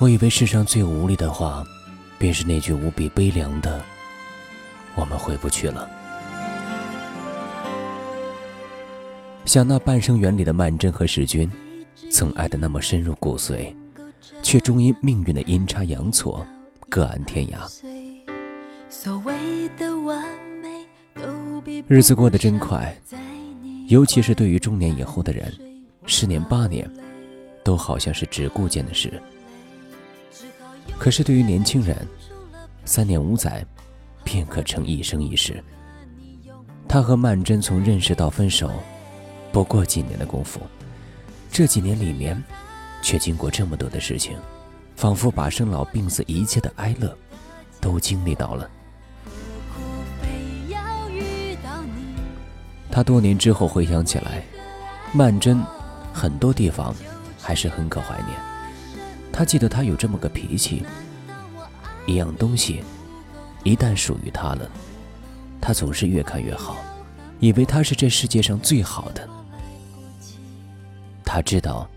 我以为世上最无力的话，便是那句无比悲凉的“我们回不去了”。想那半生缘里的曼桢和世钧，曾爱得那么深入骨髓，却终因命运的阴差阳错，各安天涯。日子过得真快，尤其是对于中年以后的人，十年八年，都好像是只顾见的事。可是对于年轻人，三年五载，便可成一生一世。他和曼桢从认识到分手，不过几年的功夫，这几年里面，却经过这么多的事情，仿佛把生老病死一切的哀乐，都经历到了。他多年之后回想起来，曼桢，很多地方，还是很可怀念。他记得他有这么个脾气，一样东西一旦属于他了，他总是越看越好，以为他是这世界上最好的。他知道，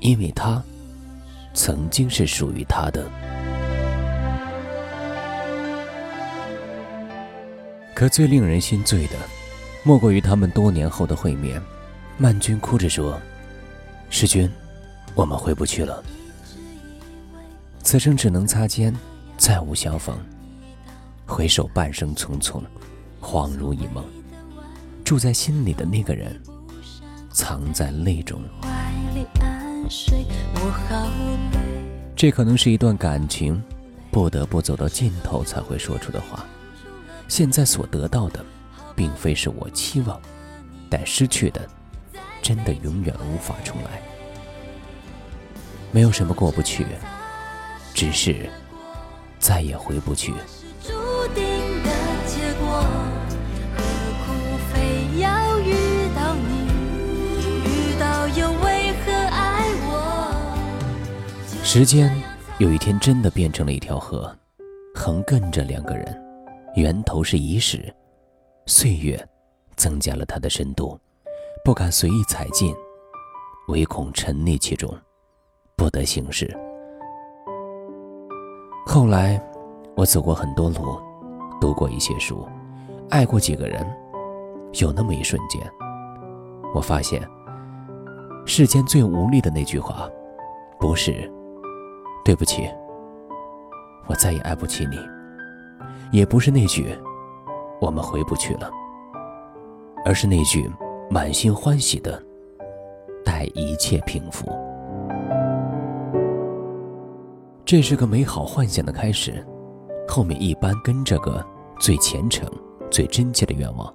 因为他曾经是属于他的。可最令人心醉的，莫过于他们多年后的会面。曼君哭着说：“世君，我们回不去了。”此生只能擦肩，再无相逢。回首半生匆匆，恍如一梦。住在心里的那个人，藏在泪中。这可能是一段感情不得不走到尽头才会说出的话。现在所得到的，并非是我期望，但失去的，真的永远无法重来。没有什么过不去。只是再也回不去。时间有一天真的变成了一条河，横亘着两个人，源头是遗史，岁月增加了它的深度，不敢随意踩进，唯恐沉溺其中，不得行事。后来，我走过很多路，读过一些书，爱过几个人。有那么一瞬间，我发现，世间最无力的那句话，不是“对不起，我再也爱不起你”，也不是那句“我们回不去了”，而是那句满心欢喜的“待一切平复”。这是个美好幻想的开始，后面一般跟着个最虔诚、最真切的愿望。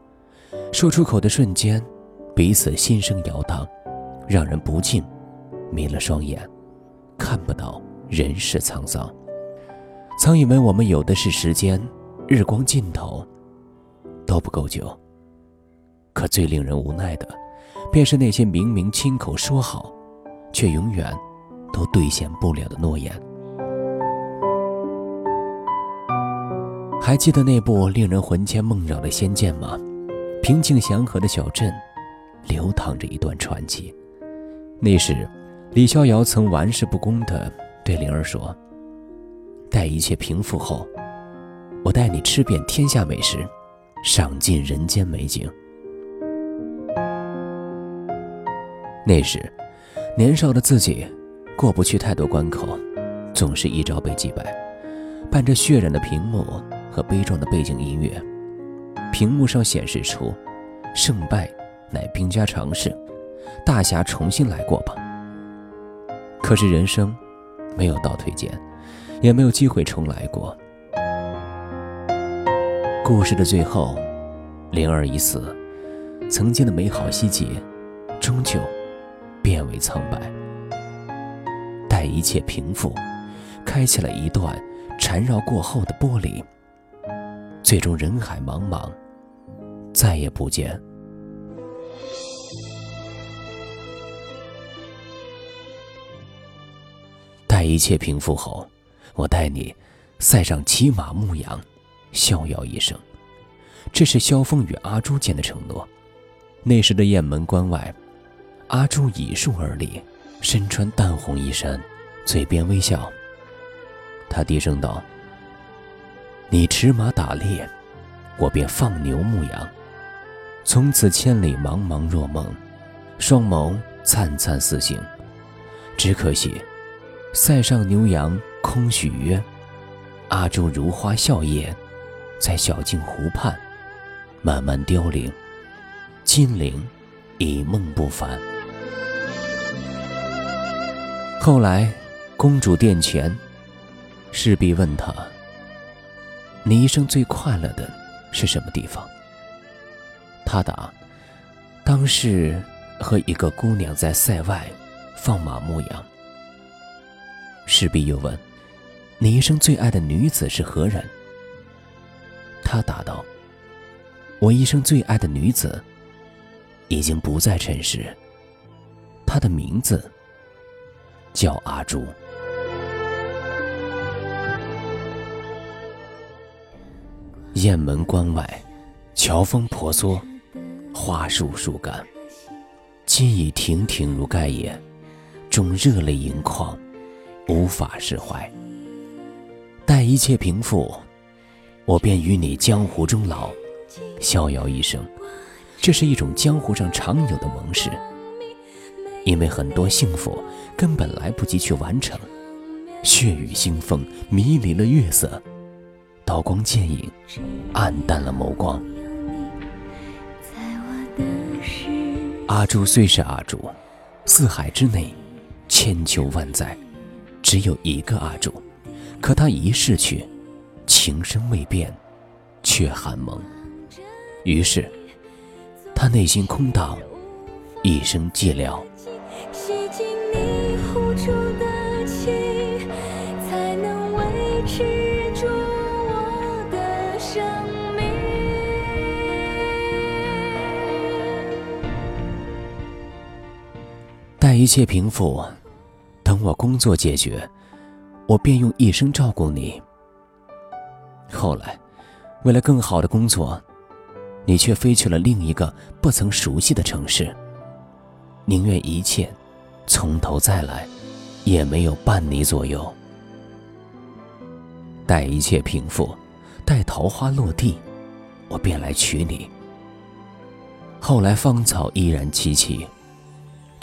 说出口的瞬间，彼此心声摇荡，让人不禁迷了双眼，看不到人世沧桑。曾以为我们有的是时间，日光尽头都不够久。可最令人无奈的，便是那些明明亲口说好，却永远都兑现不了的诺言。还记得那部令人魂牵梦绕的《仙剑》吗？平静祥和的小镇，流淌着一段传奇。那时，李逍遥曾玩世不恭地对灵儿说：“待一切平复后，我带你吃遍天下美食，赏尽人间美景。”那时，年少的自己过不去太多关口，总是一朝被击败，伴着血染的屏幕。和悲壮的背景音乐，屏幕上显示出“胜败乃兵家常事，大侠重新来过吧。”可是人生没有倒退键，也没有机会重来过。故事的最后，灵儿已死，曾经的美好希冀，终究变为苍白。待一切平复，开启了一段缠绕过后的玻璃。最终人海茫茫，再也不见。待一切平复后，我带你赛上骑马牧羊，逍遥一生。这是萧峰与阿朱间的承诺。那时的雁门关外，阿朱倚树而立，身穿淡红衣衫，嘴边微笑。他低声道：“你驰马打猎，我便放牛牧羊。从此千里茫茫若梦，双眸灿灿似星。只可惜，塞上牛羊空许约。阿朱如花笑靥，在小径湖畔慢慢凋零。金陵一梦不返。”后来，公主殿前，侍婢问他：“你一生最快乐的是什么地方？”他答：“当是和一个姑娘在塞外放马牧羊。”侍婢又问：“你一生最爱的女子是何人？”他答道：“我一生最爱的女子已经不在尘世，她的名字。”叫阿朱。雁门关外，乔峰婆娑，花树树干。今已亭亭如盖也，终热泪盈眶，无法释怀。待一切平复，我便与你江湖终老，逍遥一生。这是一种江湖上常有的盟誓。因为很多幸福根本来不及去完成，血雨腥风迷离了月色，刀光剑影暗淡了眸光。阿朱虽是阿朱，四海之内，千秋万载，只有一个阿朱。可他一逝去，情深未变，却寒盟。于是，他内心空荡，一生寂寥。待一切平复，等我工作解决，我便用一生照顾你。后来，为了更好的工作，你却飞去了另一个不曾熟悉的城市。宁愿一切从头再来，也没有伴你左右。待一切平复，待桃花落地，我便来娶你。后来芳草依然萋萋。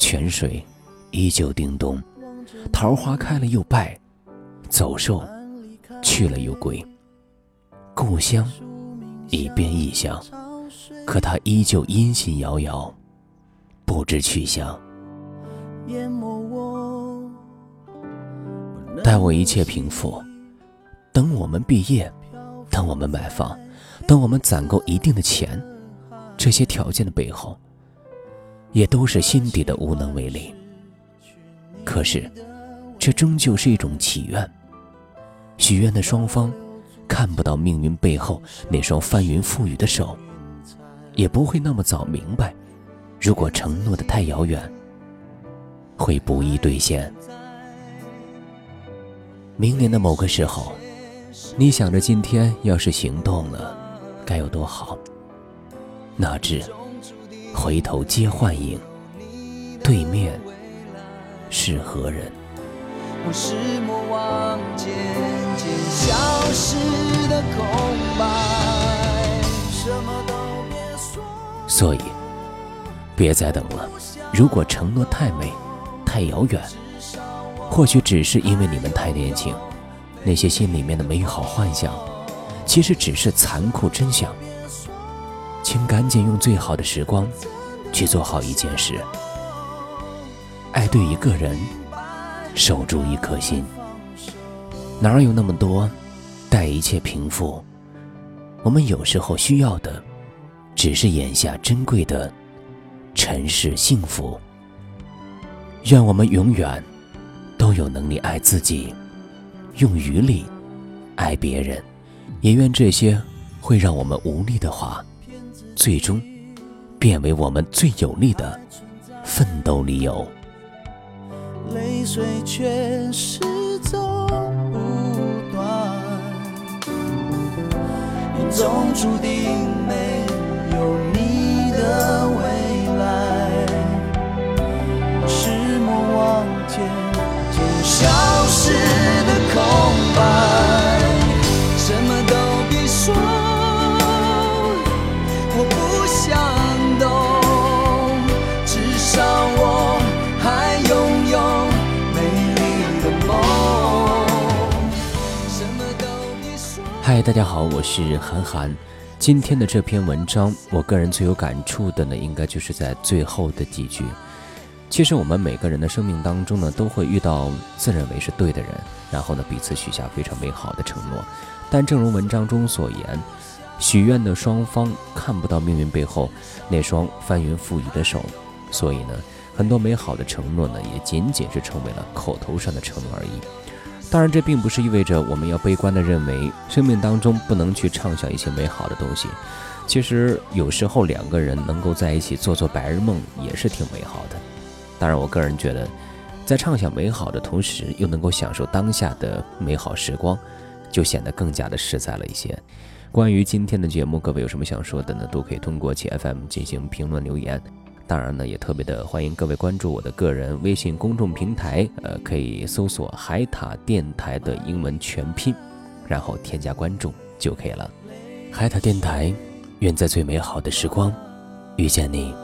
泉水依旧叮咚，桃花开了又败，走兽去了又归。故乡已变异乡，可他依旧音信遥遥，不知去向。待我一切平复，等我们毕业，等我们买房，等我们攒够一定的钱，这些条件的背后。也都是心底的无能为力。可是，这终究是一种祈愿。许愿的双方看不到命运背后那双翻云覆雨的手，也不会那么早明白，如果承诺的太遥远，会不易兑现。明年的某个时候，你想着今天要是行动了，该有多好？哪知。回头皆幻影，对面是何人？所以，别再等了。如果承诺太美、太遥远，或许只是因为你们太年轻。那些心里面的美好幻想，其实只是残酷真相。请赶紧用最好的时光，去做好一件事。爱对一个人，守住一颗心。哪有那么多？待一切平复，我们有时候需要的，只是眼下珍贵的尘世幸福。愿我们永远都有能力爱自己，用余力爱别人。也愿这些会让我们无力的话。最终，变为我们最有力的奋斗理由。泪水却始终不断，命中注定没有嗨，大家好，我是韩寒。今天的这篇文章，我个人最有感触的呢，应该就是在最后的几句。其实我们每个人的生命当中呢，都会遇到自认为是对的人，然后呢，彼此许下非常美好的承诺。但正如文章中所言，许愿的双方看不到命运背后那双翻云覆雨的手，所以呢，很多美好的承诺呢，也仅仅是成为了口头上的承诺而已。当然，这并不是意味着我们要悲观地认为生命当中不能去畅想一些美好的东西。其实，有时候两个人能够在一起做做白日梦也是挺美好的。当然，我个人觉得，在畅想美好的同时，又能够享受当下的美好时光，就显得更加的实在了一些。关于今天的节目，各位有什么想说的呢？都可以通过其 FM 进行评论留言。当然呢，也特别的欢迎各位关注我的个人微信公众平台，呃，可以搜索“海塔电台”的英文全拼，然后添加关注就可以了。海塔电台，愿在最美好的时光遇见你。